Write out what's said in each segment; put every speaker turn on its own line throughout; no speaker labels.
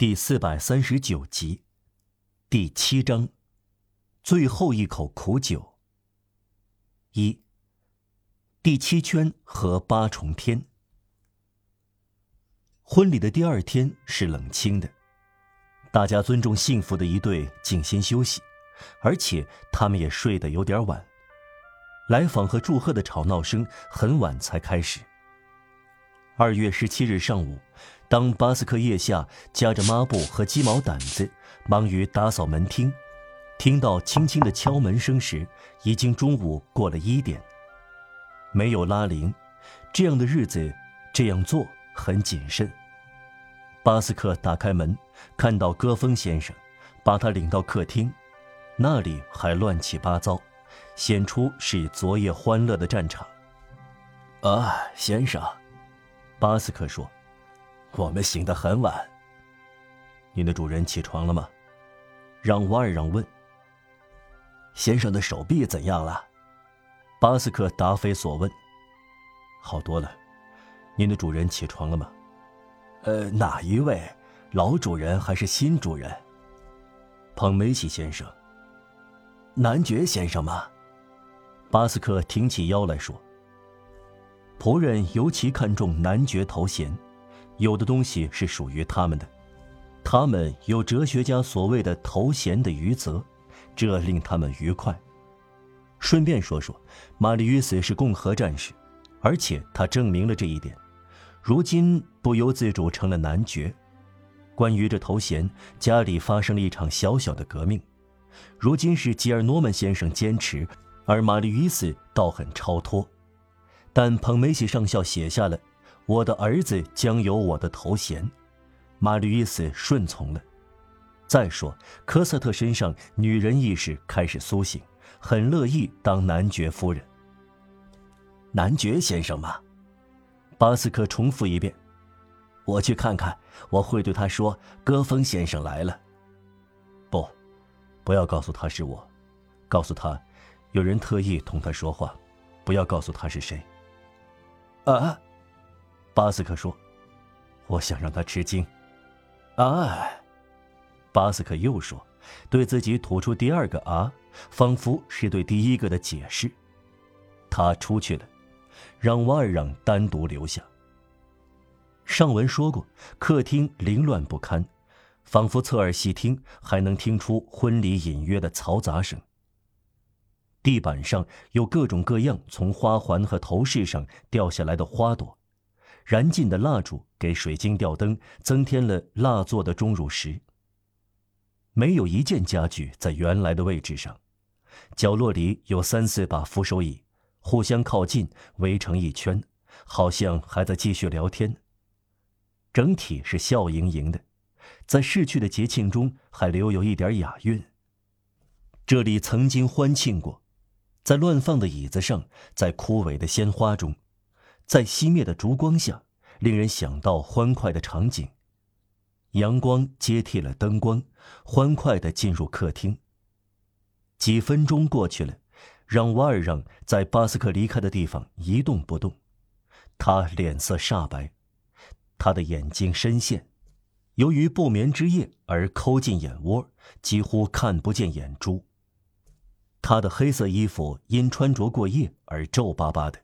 第四百三十九集，第七章，最后一口苦酒。一，第七圈和八重天。婚礼的第二天是冷清的，大家尊重幸福的一对，静心休息，而且他们也睡得有点晚。来访和祝贺的吵闹声很晚才开始。二月十七日上午。当巴斯克腋下夹着抹布和鸡毛掸子，忙于打扫门厅，听到轻轻的敲门声时，已经中午过了一点。没有拉铃，这样的日子这样做很谨慎。巴斯克打开门，看到戈峰先生，把他领到客厅，那里还乱七八糟，显出是昨夜欢乐的战场。
啊，先生，
巴斯克说。
我们醒得很晚。
您的主人起床了吗？让瓦尔让问。
先生的手臂怎样了？
巴斯克答非所问。好多了。您的主人起床了吗？
呃，哪一位？老主人还是新主人？
彭梅西先生。
男爵先生吗？
巴斯克挺起腰来说。仆人尤其看重男爵头衔。有的东西是属于他们的，他们有哲学家所谓的头衔的余泽，这令他们愉快。顺便说说，玛丽约斯是共和战士，而且他证明了这一点，如今不由自主成了男爵。关于这头衔，家里发生了一场小小的革命，如今是吉尔诺曼先生坚持，而玛丽约斯倒很超脱。但彭梅西上校写下了。我的儿子将有我的头衔，玛丽伊斯顺从了。再说，科瑟特身上女人意识开始苏醒，很乐意当男爵夫人。
男爵先生吗？
巴斯克重复一遍。
我去看看，我会对他说：“戈峰先生来了。”
不，不要告诉他是我，告诉他，有人特意同他说话，不要告诉他是谁。
啊。
巴斯克说：“我想让他吃惊。”
啊，
巴斯克又说，对自己吐出第二个“啊”，仿佛是对第一个的解释。他出去了，让瓦尔让单独留下。上文说过，客厅凌乱不堪，仿佛侧耳细听还能听出婚礼隐约的嘈杂声。地板上有各种各样从花环和头饰上掉下来的花朵。燃尽的蜡烛给水晶吊灯增添了蜡做的钟乳石。没有一件家具在原来的位置上，角落里有三四把扶手椅，互相靠近，围成一圈，好像还在继续聊天。整体是笑盈盈的，在逝去的节庆中还留有一点雅韵。这里曾经欢庆过，在乱放的椅子上，在枯萎的鲜花中。在熄灭的烛光下，令人想到欢快的场景。阳光接替了灯光，欢快地进入客厅。几分钟过去了，让瓦尔让在巴斯克离开的地方一动不动。他脸色煞白，他的眼睛深陷，由于不眠之夜而抠进眼窝，几乎看不见眼珠。他的黑色衣服因穿着过夜而皱巴巴的。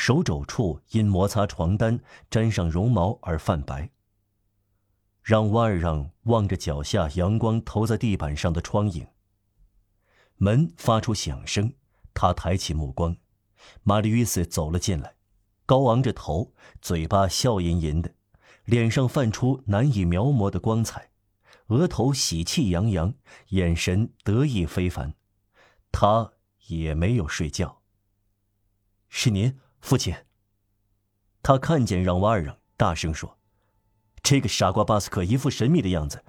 手肘处因摩擦床单沾上绒毛而泛白。让瓦尔让望着脚下阳光投在地板上的窗影。门发出响声，他抬起目光，玛丽约斯走了进来，高昂着头，嘴巴笑吟吟的，脸上泛出难以描摹的光彩，额头喜气洋洋，眼神得意非凡。他也没有睡觉。是您。父亲。他看见让瓦尔让，大声说：“这个傻瓜巴斯克一副神秘的样子，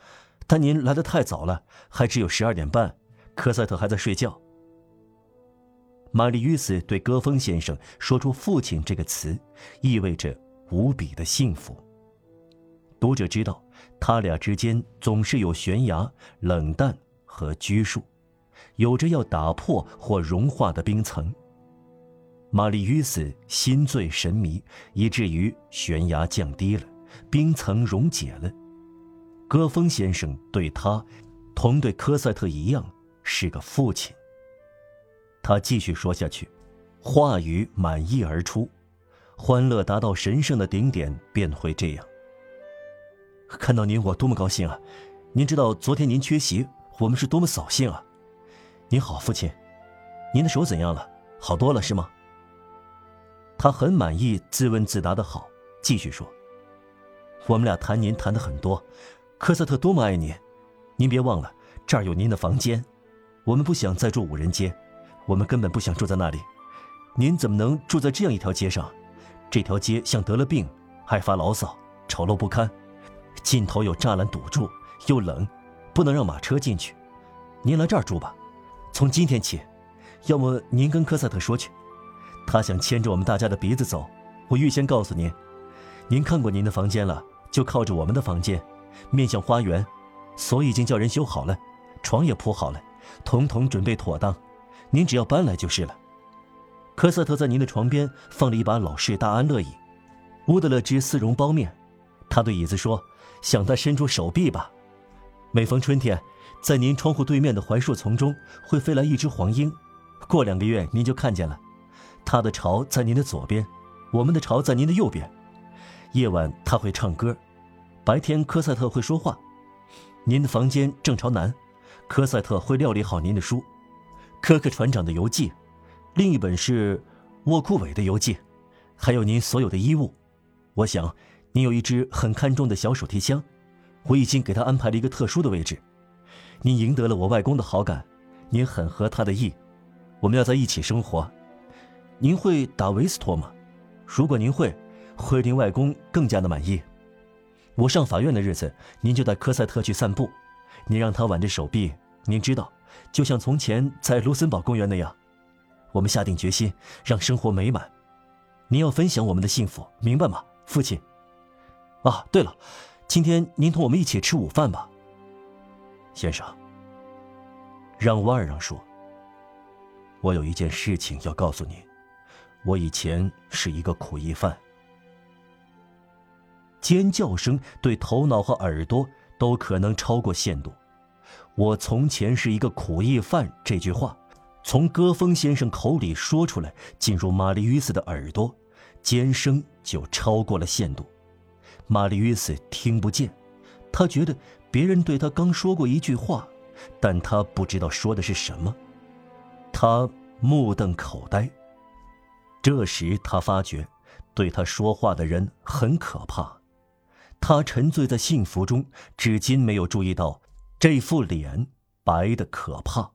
但您来的太早了，还只有十二点半，科赛特还在睡觉。”玛丽约斯对戈峰先生说出“父亲”这个词，意味着无比的幸福。读者知道，他俩之间总是有悬崖、冷淡和拘束，有着要打破或融化的冰层。玛丽约斯心醉神迷，以至于悬崖降低了，冰层溶解了。戈峰先生对他，同对科赛特一样，是个父亲。他继续说下去，话语满意而出，欢乐达到神圣的顶点，便会这样。看到您，我多么高兴啊！您知道昨天您缺席，我们是多么扫兴啊！您好，父亲，您的手怎样了？好多了是吗？他很满意，自问自答的好，继续说：“我们俩谈您谈的很多，科瑟特多么爱您，您别忘了这儿有您的房间，我们不想再住五人街，我们根本不想住在那里，您怎么能住在这样一条街上？这条街像得了病，爱发牢骚，丑陋不堪，尽头有栅栏堵住，又冷，不能让马车进去。您来这儿住吧，从今天起，要么您跟科赛特说去。”他想牵着我们大家的鼻子走，我预先告诉您，您看过您的房间了，就靠着我们的房间，面向花园，锁已经叫人修好了，床也铺好了，统统准备妥当，您只要搬来就是了。科瑟特在您的床边放了一把老式大安乐椅，乌德勒之丝绒包面，他对椅子说：“想他伸出手臂吧。”每逢春天，在您窗户对面的槐树丛中会飞来一只黄莺，过两个月您就看见了。他的巢在您的左边，我们的巢在您的右边。夜晚他会唱歌，白天科赛特会说话。您的房间正朝南，科赛特会料理好您的书，科克船长的游记，另一本是沃库韦的游记，还有您所有的衣物。我想您有一只很看重的小手提箱，我已经给他安排了一个特殊的位置。您赢得了我外公的好感，您很合他的意，我们要在一起生活。您会打维斯托吗？如果您会，会令外公更加的满意。我上法院的日子，您就带科赛特去散步，您让他挽着手臂，您知道，就像从前在卢森堡公园那样。我们下定决心让生活美满，您要分享我们的幸福，明白吗，父亲？啊，对了，今天您同我们一起吃午饭吧，先生。让瓦尔让说：“我有一件事情要告诉您。”我以前是一个苦役犯。尖叫声对头脑和耳朵都可能超过限度。我从前是一个苦役犯这句话，从戈峰先生口里说出来，进入玛丽·约斯的耳朵，尖声就超过了限度。玛丽·约斯听不见，他觉得别人对他刚说过一句话，但他不知道说的是什么。他目瞪口呆。这时，他发觉，对他说话的人很可怕。他沉醉在幸福中，至今没有注意到这副脸白的可怕。